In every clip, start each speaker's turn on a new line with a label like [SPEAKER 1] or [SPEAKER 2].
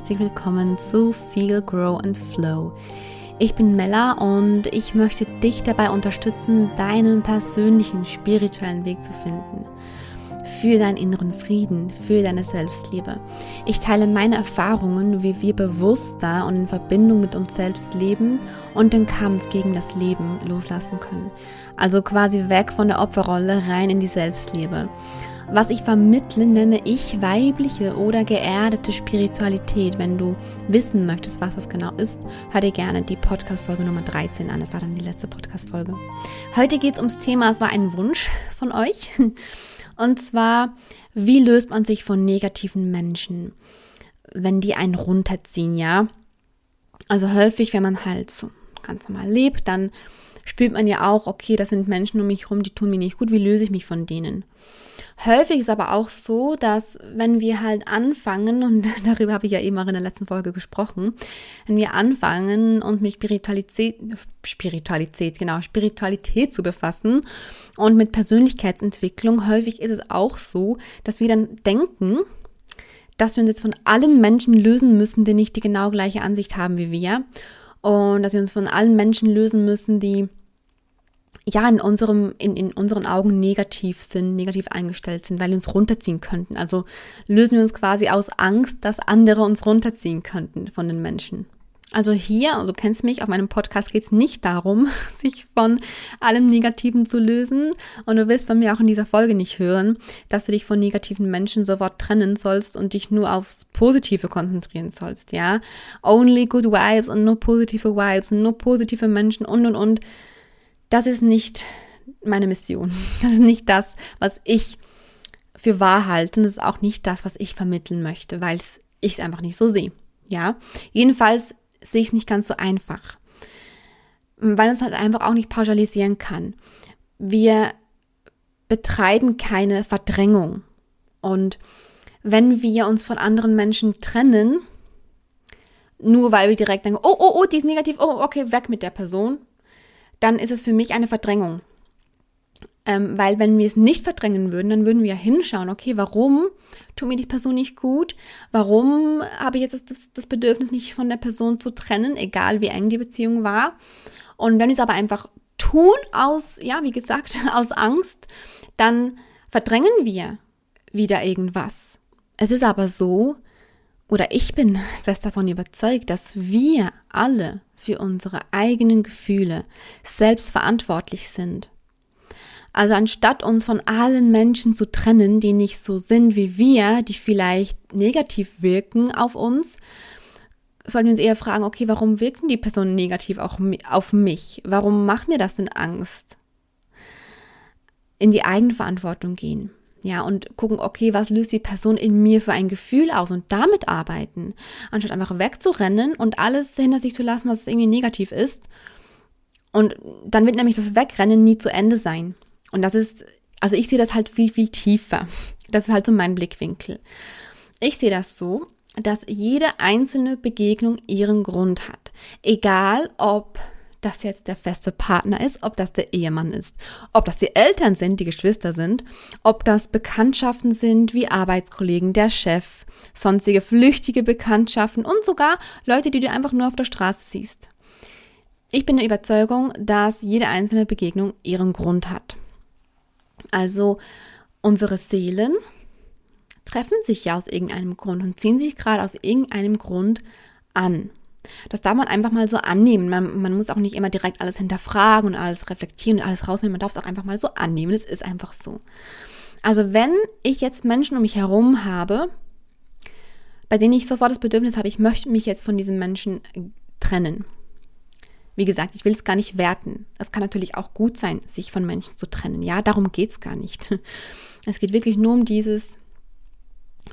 [SPEAKER 1] herzlich willkommen zu Feel, Grow and Flow. Ich bin Mella und ich möchte dich dabei unterstützen, deinen persönlichen spirituellen Weg zu finden. Für deinen inneren Frieden, für deine Selbstliebe. Ich teile meine Erfahrungen, wie wir bewusster und in Verbindung mit uns selbst leben und den Kampf gegen das Leben loslassen können. Also quasi weg von der Opferrolle rein in die Selbstliebe. Was ich vermittle, nenne ich weibliche oder geerdete Spiritualität. Wenn du wissen möchtest, was das genau ist, hör dir gerne die Podcast-Folge Nummer 13 an. Das war dann die letzte Podcast-Folge. Heute geht es ums Thema, es war ein Wunsch von euch. Und zwar, wie löst man sich von negativen Menschen, wenn die einen runterziehen, ja? Also häufig, wenn man halt so ganz normal lebt, dann spürt man ja auch, okay, das sind Menschen um mich herum, die tun mir nicht gut, wie löse ich mich von denen? Häufig ist aber auch so, dass wenn wir halt anfangen, und darüber habe ich ja eben auch in der letzten Folge gesprochen, wenn wir anfangen, uns mit Spiritualität, Spiritualität, genau, Spiritualität zu befassen und mit Persönlichkeitsentwicklung, häufig ist es auch so, dass wir dann denken, dass wir uns jetzt von allen Menschen lösen müssen, die nicht die genau gleiche Ansicht haben wie wir. Und dass wir uns von allen Menschen lösen müssen, die ja in unserem, in, in unseren Augen negativ sind, negativ eingestellt sind, weil wir uns runterziehen könnten. Also lösen wir uns quasi aus Angst, dass andere uns runterziehen könnten von den Menschen. Also hier, also du kennst mich, auf meinem Podcast geht es nicht darum, sich von allem Negativen zu lösen. Und du wirst von mir auch in dieser Folge nicht hören, dass du dich von negativen Menschen sofort trennen sollst und dich nur aufs Positive konzentrieren sollst, ja. Only good vibes und nur positive Vibes und nur positive Menschen und und und das ist nicht meine Mission. Das ist nicht das, was ich für wahr halte. Und das ist auch nicht das, was ich vermitteln möchte, weil ich es einfach nicht so sehe. Ja, jedenfalls sehe ich es nicht ganz so einfach, weil man es halt einfach auch nicht pauschalisieren kann. Wir betreiben keine Verdrängung. Und wenn wir uns von anderen Menschen trennen, nur weil wir direkt denken, oh, oh, oh, die ist negativ, oh, okay, weg mit der Person, dann ist es für mich eine Verdrängung. Ähm, weil wenn wir es nicht verdrängen würden, dann würden wir ja hinschauen, okay, warum tut mir die Person nicht gut? Warum habe ich jetzt das, das Bedürfnis, nicht von der Person zu trennen, egal wie eng die Beziehung war? Und wenn wir es aber einfach tun aus, ja, wie gesagt, aus Angst, dann verdrängen wir wieder irgendwas. Es ist aber so, oder ich bin fest davon überzeugt, dass wir alle für unsere eigenen Gefühle selbst verantwortlich sind. Also anstatt uns von allen Menschen zu trennen, die nicht so sind wie wir, die vielleicht negativ wirken auf uns, sollten wir uns eher fragen, okay, warum wirken die Personen negativ auch auf mich? Warum macht mir das denn Angst? In die Eigenverantwortung gehen. Ja, und gucken, okay, was löst die Person in mir für ein Gefühl aus und damit arbeiten, anstatt einfach wegzurennen und alles hinter sich zu lassen, was irgendwie negativ ist. Und dann wird nämlich das Wegrennen nie zu Ende sein. Und das ist, also ich sehe das halt viel, viel tiefer. Das ist halt so mein Blickwinkel. Ich sehe das so, dass jede einzelne Begegnung ihren Grund hat. Egal ob das jetzt der feste Partner ist, ob das der Ehemann ist, ob das die Eltern sind, die Geschwister sind, ob das Bekanntschaften sind wie Arbeitskollegen, der Chef, sonstige flüchtige Bekanntschaften und sogar Leute, die du einfach nur auf der Straße siehst. Ich bin der Überzeugung, dass jede einzelne Begegnung ihren Grund hat. Also unsere Seelen treffen sich ja aus irgendeinem Grund und ziehen sich gerade aus irgendeinem Grund an. Das darf man einfach mal so annehmen. Man, man, muss auch nicht immer direkt alles hinterfragen und alles reflektieren und alles rausnehmen. Man darf es auch einfach mal so annehmen. Es ist einfach so. Also wenn ich jetzt Menschen um mich herum habe, bei denen ich sofort das Bedürfnis habe, ich möchte mich jetzt von diesen Menschen trennen. Wie gesagt, ich will es gar nicht werten. Es kann natürlich auch gut sein, sich von Menschen zu trennen. Ja, darum geht es gar nicht. Es geht wirklich nur um dieses,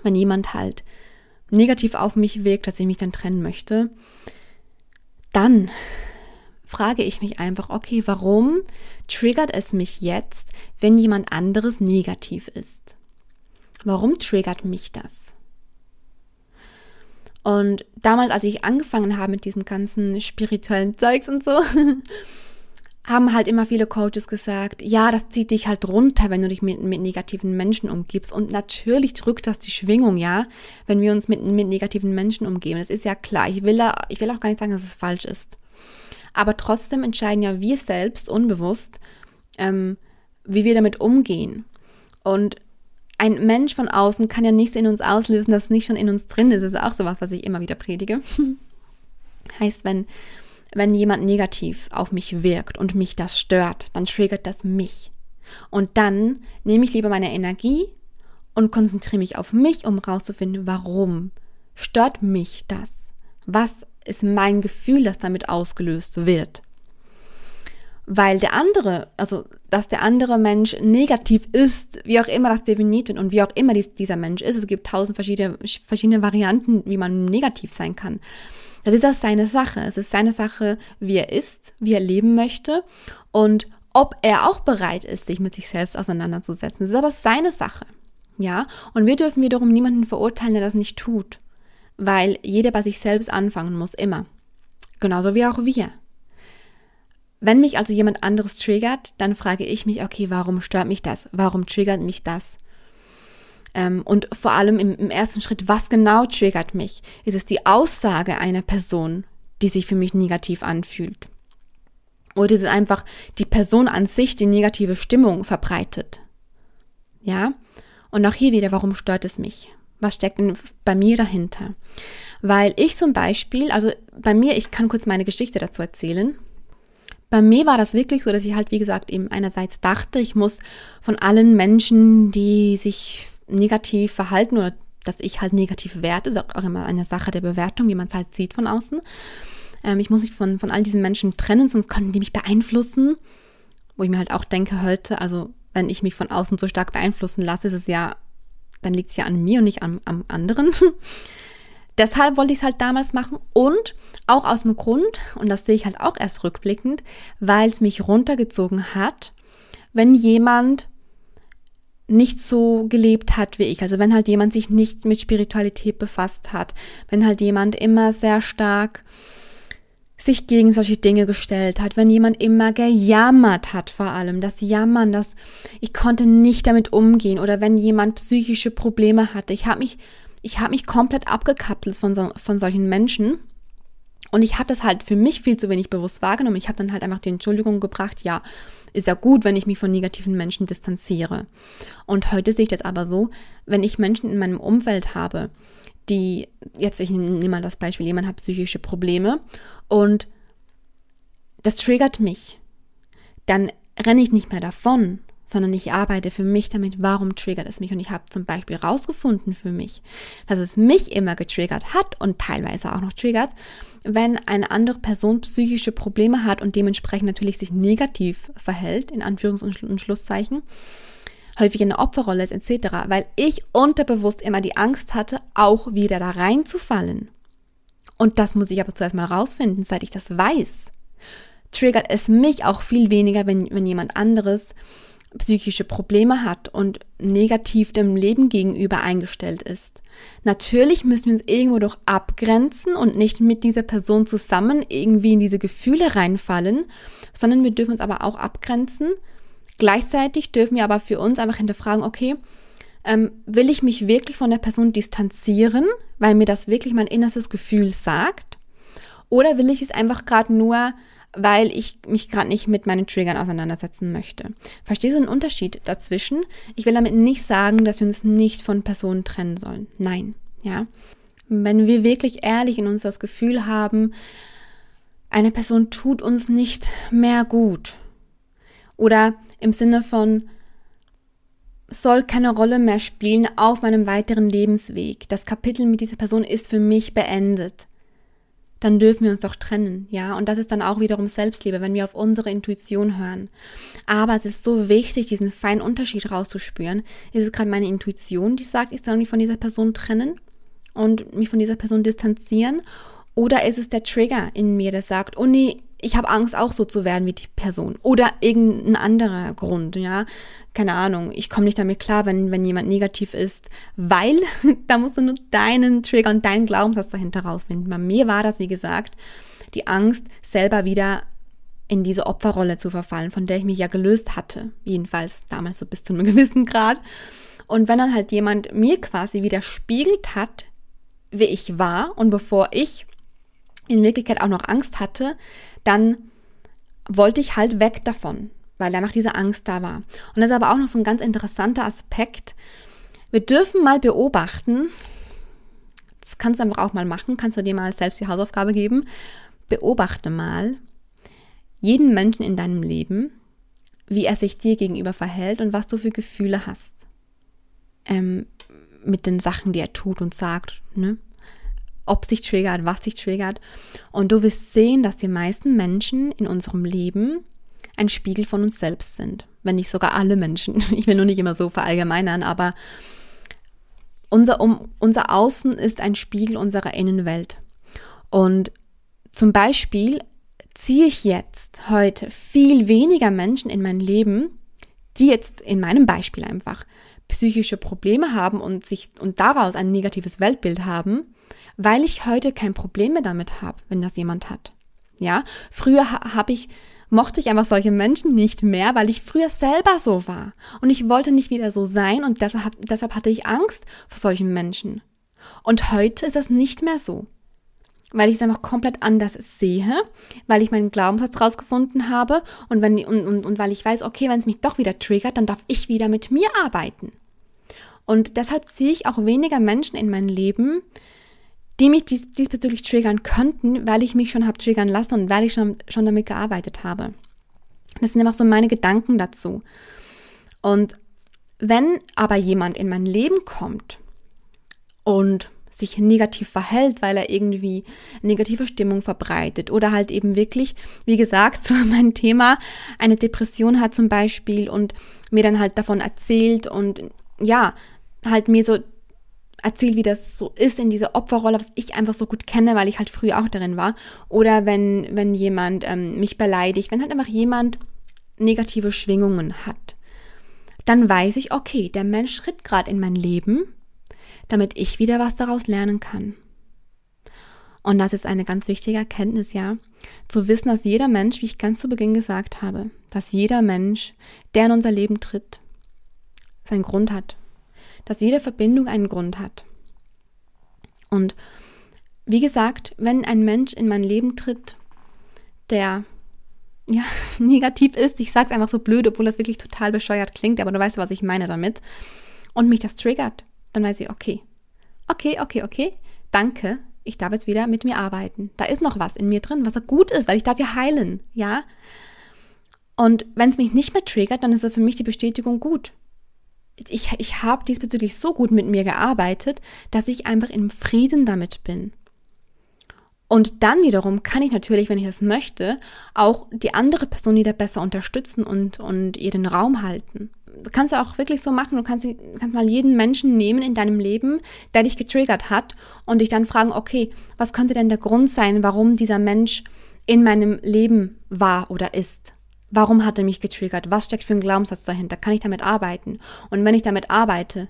[SPEAKER 1] wenn jemand halt negativ auf mich wirkt, dass ich mich dann trennen möchte, dann frage ich mich einfach, okay, warum triggert es mich jetzt, wenn jemand anderes negativ ist? Warum triggert mich das? Und damals, als ich angefangen habe mit diesem ganzen spirituellen Zeugs und so, haben halt immer viele Coaches gesagt, ja, das zieht dich halt runter, wenn du dich mit, mit negativen Menschen umgibst. Und natürlich drückt das die Schwingung, ja, wenn wir uns mit, mit negativen Menschen umgeben. Das ist ja klar. Ich will, ich will auch gar nicht sagen, dass es falsch ist. Aber trotzdem entscheiden ja wir selbst unbewusst, ähm, wie wir damit umgehen. Und ein Mensch von außen kann ja nichts in uns auslösen, das nicht schon in uns drin ist. Das ist auch so was, was ich immer wieder predige. heißt, wenn wenn jemand negativ auf mich wirkt und mich das stört, dann triggert das mich. Und dann nehme ich lieber meine Energie und konzentriere mich auf mich, um rauszufinden, warum stört mich das? Was ist mein Gefühl, das damit ausgelöst wird? Weil der andere, also dass der andere Mensch negativ ist, wie auch immer das definiert wird und wie auch immer dies, dieser Mensch ist, es gibt tausend verschiedene, verschiedene Varianten, wie man negativ sein kann. Das ist das seine Sache. Es ist seine Sache, wie er ist, wie er leben möchte und ob er auch bereit ist, sich mit sich selbst auseinanderzusetzen. Das ist aber seine Sache. Ja, und wir dürfen wiederum niemanden verurteilen, der das nicht tut, weil jeder bei sich selbst anfangen muss, immer. Genauso wie auch wir. Wenn mich also jemand anderes triggert, dann frage ich mich, okay, warum stört mich das? Warum triggert mich das? Ähm, und vor allem im, im ersten Schritt, was genau triggert mich? Ist es die Aussage einer Person, die sich für mich negativ anfühlt? Oder ist es einfach die Person an sich, die negative Stimmung verbreitet? Ja? Und auch hier wieder, warum stört es mich? Was steckt denn bei mir dahinter? Weil ich zum Beispiel, also bei mir, ich kann kurz meine Geschichte dazu erzählen. Bei mir war das wirklich so, dass ich halt, wie gesagt, eben einerseits dachte, ich muss von allen Menschen, die sich negativ verhalten oder dass ich halt negativ werte, ist auch immer eine Sache der Bewertung, wie man es halt sieht von außen. Ähm, ich muss mich von, von all diesen Menschen trennen, sonst könnten die mich beeinflussen. Wo ich mir halt auch denke heute, also wenn ich mich von außen so stark beeinflussen lasse, ist es ja, dann liegt es ja an mir und nicht am, am anderen. Deshalb wollte ich es halt damals machen und auch aus dem Grund, und das sehe ich halt auch erst rückblickend, weil es mich runtergezogen hat, wenn jemand nicht so gelebt hat wie ich. Also wenn halt jemand sich nicht mit Spiritualität befasst hat, wenn halt jemand immer sehr stark sich gegen solche Dinge gestellt hat, wenn jemand immer gejammert hat vor allem, das Jammern, das ich konnte nicht damit umgehen oder wenn jemand psychische Probleme hatte. Ich habe mich ich habe mich komplett abgekapselt von so, von solchen Menschen und ich habe das halt für mich viel zu wenig bewusst wahrgenommen. Ich habe dann halt einfach die Entschuldigung gebracht, ja, ist ja gut, wenn ich mich von negativen Menschen distanziere. Und heute sehe ich das aber so, wenn ich Menschen in meinem Umfeld habe, die, jetzt ich nehme mal das Beispiel, jemand hat psychische Probleme und das triggert mich, dann renne ich nicht mehr davon, sondern ich arbeite für mich damit, warum triggert es mich. Und ich habe zum Beispiel rausgefunden für mich, dass es mich immer getriggert hat und teilweise auch noch triggert, wenn eine andere Person psychische Probleme hat und dementsprechend natürlich sich negativ verhält, in Anführungs- und Schlusszeichen, häufig in der Opferrolle ist etc., weil ich unterbewusst immer die Angst hatte, auch wieder da reinzufallen. Und das muss ich aber zuerst mal rausfinden, seit ich das weiß. Triggert es mich auch viel weniger, wenn, wenn jemand anderes psychische Probleme hat und negativ dem Leben gegenüber eingestellt ist. Natürlich müssen wir uns irgendwo doch abgrenzen und nicht mit dieser Person zusammen irgendwie in diese Gefühle reinfallen, sondern wir dürfen uns aber auch abgrenzen. Gleichzeitig dürfen wir aber für uns einfach hinterfragen, okay, ähm, will ich mich wirklich von der Person distanzieren, weil mir das wirklich mein innerstes Gefühl sagt? Oder will ich es einfach gerade nur weil ich mich gerade nicht mit meinen Triggern auseinandersetzen möchte. Verstehst du den Unterschied dazwischen? Ich will damit nicht sagen, dass wir uns nicht von Personen trennen sollen. Nein, ja. Wenn wir wirklich ehrlich in uns das Gefühl haben, eine Person tut uns nicht mehr gut oder im Sinne von soll keine Rolle mehr spielen auf meinem weiteren Lebensweg. Das Kapitel mit dieser Person ist für mich beendet dann dürfen wir uns doch trennen, ja. Und das ist dann auch wiederum Selbstliebe, wenn wir auf unsere Intuition hören. Aber es ist so wichtig, diesen feinen Unterschied rauszuspüren. Ist es gerade meine Intuition, die sagt, ich soll mich von dieser Person trennen und mich von dieser Person distanzieren? Oder ist es der Trigger in mir, der sagt, oh nee, ich habe Angst, auch so zu werden wie die Person. Oder irgendein anderer Grund, ja. Keine Ahnung, ich komme nicht damit klar, wenn, wenn jemand negativ ist, weil da musst du nur deinen Trigger und deinen Glaubenssatz dahinter rausfinden. Bei mir war das, wie gesagt, die Angst, selber wieder in diese Opferrolle zu verfallen, von der ich mich ja gelöst hatte. Jedenfalls damals so bis zu einem gewissen Grad. Und wenn dann halt jemand mir quasi widerspiegelt hat, wie ich war und bevor ich in Wirklichkeit auch noch Angst hatte, dann wollte ich halt weg davon, weil einfach diese Angst da war. Und das ist aber auch noch so ein ganz interessanter Aspekt. Wir dürfen mal beobachten, das kannst du einfach auch mal machen, kannst du dir mal selbst die Hausaufgabe geben, beobachte mal jeden Menschen in deinem Leben, wie er sich dir gegenüber verhält und was du für Gefühle hast. Ähm, mit den Sachen, die er tut und sagt. Ne? Ob sich triggert, was sich triggert. Und du wirst sehen, dass die meisten Menschen in unserem Leben ein Spiegel von uns selbst sind. Wenn nicht sogar alle Menschen. Ich will nur nicht immer so verallgemeinern, aber unser, um, unser Außen ist ein Spiegel unserer Innenwelt. Und zum Beispiel ziehe ich jetzt heute viel weniger Menschen in mein Leben, die jetzt in meinem Beispiel einfach psychische Probleme haben und sich und daraus ein negatives Weltbild haben, weil ich heute kein Problem mehr damit habe, wenn das jemand hat. Ja, früher habe ich mochte ich einfach solche Menschen nicht mehr, weil ich früher selber so war und ich wollte nicht wieder so sein und deshalb, deshalb hatte ich Angst vor solchen Menschen. Und heute ist das nicht mehr so, weil ich es einfach komplett anders sehe, weil ich meinen Glaubenssatz rausgefunden habe und, wenn, und, und, und weil ich weiß, okay, wenn es mich doch wieder triggert, dann darf ich wieder mit mir arbeiten. Und deshalb ziehe ich auch weniger Menschen in mein Leben, die mich dies, diesbezüglich triggern könnten, weil ich mich schon habe triggern lassen und weil ich schon, schon damit gearbeitet habe. Das sind einfach so meine Gedanken dazu. Und wenn aber jemand in mein Leben kommt und sich negativ verhält, weil er irgendwie negative Stimmung verbreitet oder halt eben wirklich, wie gesagt, so mein Thema, eine Depression hat zum Beispiel und mir dann halt davon erzählt und ja, halt mir so erzählt, wie das so ist in dieser Opferrolle, was ich einfach so gut kenne, weil ich halt früher auch darin war. Oder wenn, wenn jemand ähm, mich beleidigt, wenn halt einfach jemand negative Schwingungen hat, dann weiß ich, okay, der Mensch schritt gerade in mein Leben, damit ich wieder was daraus lernen kann. Und das ist eine ganz wichtige Erkenntnis, ja. Zu wissen, dass jeder Mensch, wie ich ganz zu Beginn gesagt habe, dass jeder Mensch, der in unser Leben tritt, seinen Grund hat dass jede Verbindung einen Grund hat. Und wie gesagt, wenn ein Mensch in mein Leben tritt, der ja, negativ ist, ich sage es einfach so blöd, obwohl das wirklich total bescheuert klingt, aber du weißt, was ich meine damit, und mich das triggert, dann weiß ich, okay, okay, okay, okay, danke, ich darf jetzt wieder mit mir arbeiten. Da ist noch was in mir drin, was gut ist, weil ich darf ja heilen, ja. Und wenn es mich nicht mehr triggert, dann ist es für mich die Bestätigung gut ich, ich habe diesbezüglich so gut mit mir gearbeitet, dass ich einfach im Frieden damit bin. Und dann wiederum kann ich natürlich, wenn ich das möchte, auch die andere Person wieder besser unterstützen und, und ihr den Raum halten. Das kannst du auch wirklich so machen. Du kannst, kannst mal jeden Menschen nehmen in deinem Leben, der dich getriggert hat und dich dann fragen, okay, was könnte denn der Grund sein, warum dieser Mensch in meinem Leben war oder ist? Warum hat er mich getriggert? Was steckt für ein Glaubenssatz dahinter? Kann ich damit arbeiten? Und wenn ich damit arbeite,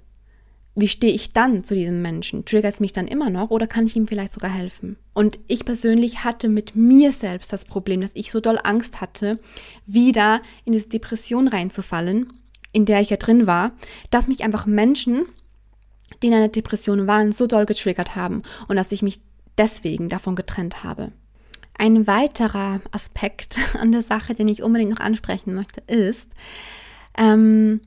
[SPEAKER 1] wie stehe ich dann zu diesem Menschen? Triggert es mich dann immer noch oder kann ich ihm vielleicht sogar helfen? Und ich persönlich hatte mit mir selbst das Problem, dass ich so doll Angst hatte, wieder in diese Depression reinzufallen, in der ich ja drin war, dass mich einfach Menschen, die in einer Depression waren, so doll getriggert haben und dass ich mich deswegen davon getrennt habe. Ein weiterer Aspekt an der Sache, den ich unbedingt noch ansprechen möchte, ist, ähm,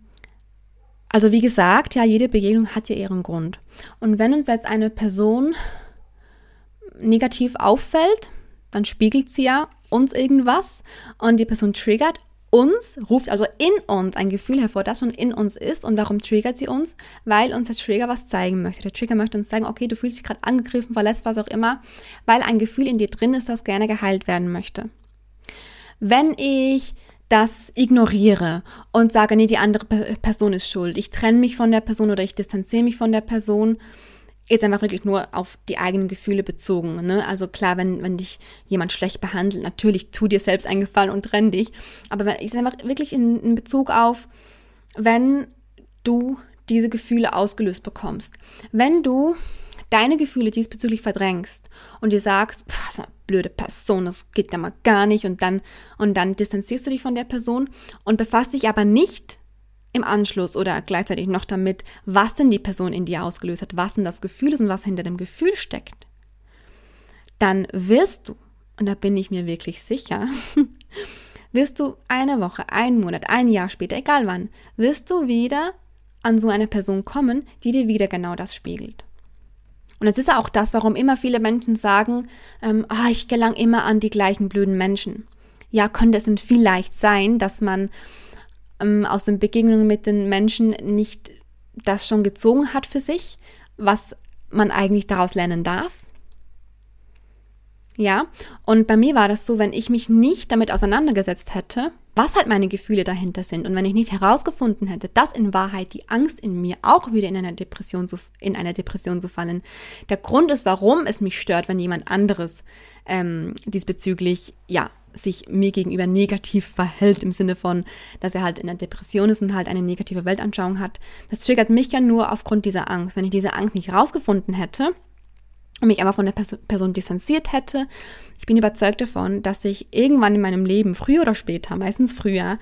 [SPEAKER 1] also wie gesagt, ja, jede Begegnung hat ja ihren Grund. Und wenn uns jetzt eine Person negativ auffällt, dann spiegelt sie ja uns irgendwas und die Person triggert uns, ruft also in uns ein Gefühl hervor, das schon in uns ist. Und warum triggert sie uns? Weil uns der Trigger was zeigen möchte. Der Trigger möchte uns sagen, okay, du fühlst dich gerade angegriffen, verletzt, was auch immer, weil ein Gefühl in dir drin ist, das gerne geheilt werden möchte. Wenn ich das ignoriere und sage, nee, die andere Person ist schuld, ich trenne mich von der Person oder ich distanziere mich von der Person, jetzt einfach wirklich nur auf die eigenen Gefühle bezogen. Ne? Also klar, wenn, wenn dich jemand schlecht behandelt, natürlich tu dir selbst einen Gefallen und trenn dich. Aber wenn, ist einfach wirklich in, in Bezug auf, wenn du diese Gefühle ausgelöst bekommst. Wenn du deine Gefühle diesbezüglich verdrängst und dir sagst, blöde Person, das geht ja mal gar nicht und dann und dann distanzierst du dich von der Person und befasst dich aber nicht im Anschluss oder gleichzeitig noch damit, was denn die Person in dir ausgelöst hat, was denn das Gefühl ist und was hinter dem Gefühl steckt, dann wirst du, und da bin ich mir wirklich sicher, wirst du eine Woche, einen Monat, ein Jahr später, egal wann, wirst du wieder an so eine Person kommen, die dir wieder genau das spiegelt. Und es ist ja auch das, warum immer viele Menschen sagen, ähm, ah, ich gelang immer an die gleichen blöden Menschen. Ja, könnte es denn vielleicht sein, dass man ähm, aus den Begegnungen mit den Menschen nicht das schon gezogen hat für sich, was man eigentlich daraus lernen darf? Ja, und bei mir war das so, wenn ich mich nicht damit auseinandergesetzt hätte, was halt meine Gefühle dahinter sind und wenn ich nicht herausgefunden hätte, dass in Wahrheit die Angst in mir auch wieder in einer Depression zu, in einer Depression zu fallen, der Grund ist, warum es mich stört, wenn jemand anderes ähm, diesbezüglich ja sich mir gegenüber negativ verhält im Sinne von, dass er halt in einer Depression ist und halt eine negative Weltanschauung hat. Das triggert mich ja nur aufgrund dieser Angst. Wenn ich diese Angst nicht herausgefunden hätte, und mich einfach von der Person distanziert hätte. Ich bin überzeugt davon, dass ich irgendwann in meinem Leben, früher oder später, meistens früher,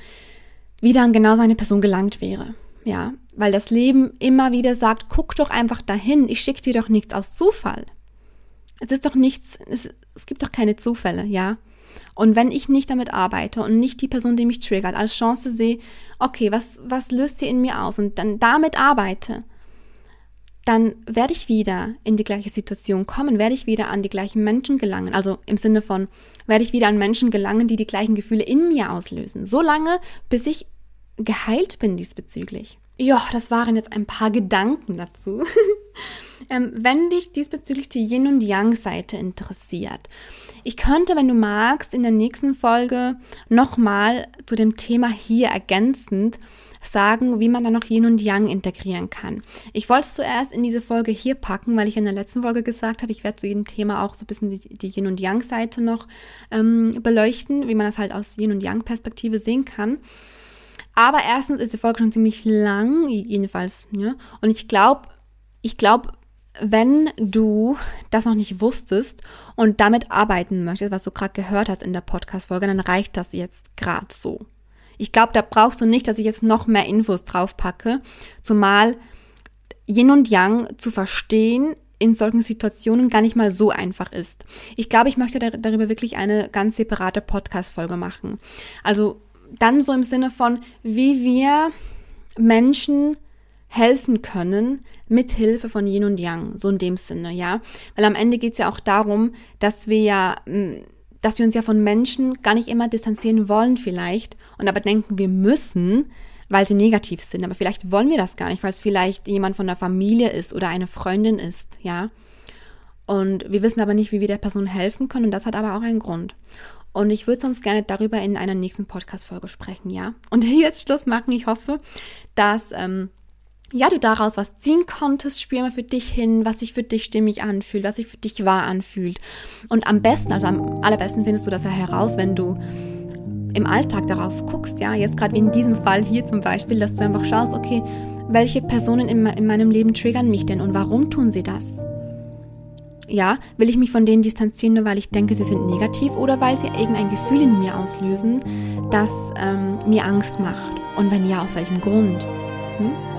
[SPEAKER 1] wieder an genau seine Person gelangt wäre. Ja, weil das Leben immer wieder sagt, guck doch einfach dahin, ich schicke dir doch nichts aus Zufall. Es ist doch nichts, es, es gibt doch keine Zufälle, ja. Und wenn ich nicht damit arbeite und nicht die Person, die mich triggert, als Chance sehe, okay, was, was löst sie in mir aus und dann damit arbeite, dann werde ich wieder in die gleiche Situation kommen, werde ich wieder an die gleichen Menschen gelangen. Also im Sinne von, werde ich wieder an Menschen gelangen, die die gleichen Gefühle in mir auslösen. So lange, bis ich geheilt bin diesbezüglich. Ja, das waren jetzt ein paar Gedanken dazu. ähm, wenn dich diesbezüglich die Yin- und Yang-Seite interessiert, ich könnte, wenn du magst, in der nächsten Folge nochmal zu dem Thema hier ergänzend sagen, wie man da noch Yin und Yang integrieren kann. Ich wollte es zuerst in diese Folge hier packen, weil ich in der letzten Folge gesagt habe, ich werde zu jedem Thema auch so ein bisschen die, die Yin und Yang Seite noch ähm, beleuchten, wie man das halt aus Yin und Yang Perspektive sehen kann. Aber erstens ist die Folge schon ziemlich lang, jedenfalls, ja. Und ich glaube, ich glaube, wenn du das noch nicht wusstest und damit arbeiten möchtest, was du gerade gehört hast in der Podcast-Folge, dann reicht das jetzt gerade so. Ich glaube, da brauchst du nicht, dass ich jetzt noch mehr Infos drauf packe. Zumal Yin und Yang zu verstehen in solchen Situationen gar nicht mal so einfach ist. Ich glaube, ich möchte darüber wirklich eine ganz separate Podcast-Folge machen. Also dann so im Sinne von, wie wir Menschen helfen können mit Hilfe von Yin und Yang, so in dem Sinne, ja. Weil am Ende geht es ja auch darum, dass wir ja hm, dass wir uns ja von Menschen gar nicht immer distanzieren wollen vielleicht und aber denken, wir müssen, weil sie negativ sind. Aber vielleicht wollen wir das gar nicht, weil es vielleicht jemand von der Familie ist oder eine Freundin ist, ja. Und wir wissen aber nicht, wie wir der Person helfen können und das hat aber auch einen Grund. Und ich würde sonst gerne darüber in einer nächsten Podcast-Folge sprechen, ja. Und jetzt Schluss machen. Ich hoffe, dass ähm, ja, du daraus was ziehen konntest, spür mal für dich hin, was sich für dich stimmig anfühlt, was sich für dich wahr anfühlt. Und am besten, also am allerbesten findest du das ja heraus, wenn du im Alltag darauf guckst, ja, jetzt gerade wie in diesem Fall hier zum Beispiel, dass du einfach schaust, okay, welche Personen in, in meinem Leben triggern mich denn und warum tun sie das? Ja, will ich mich von denen distanzieren, nur weil ich denke, sie sind negativ oder weil sie irgendein Gefühl in mir auslösen, das ähm, mir Angst macht? Und wenn ja, aus welchem Grund? Hm?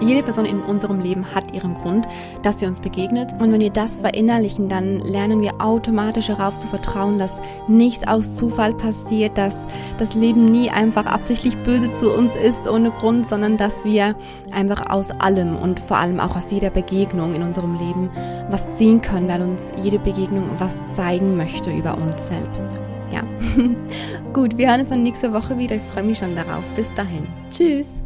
[SPEAKER 1] Jede Person in unserem Leben hat ihren Grund, dass sie uns begegnet. Und wenn wir das verinnerlichen, dann lernen wir automatisch darauf zu vertrauen, dass nichts aus Zufall passiert, dass das Leben nie einfach absichtlich böse zu uns ist ohne Grund, sondern dass wir einfach aus allem und vor allem auch aus jeder Begegnung in unserem Leben was sehen können, weil uns jede Begegnung was zeigen möchte über uns selbst. Ja. Gut, wir hören uns dann nächste Woche wieder. Ich freue mich schon darauf. Bis dahin. Tschüss.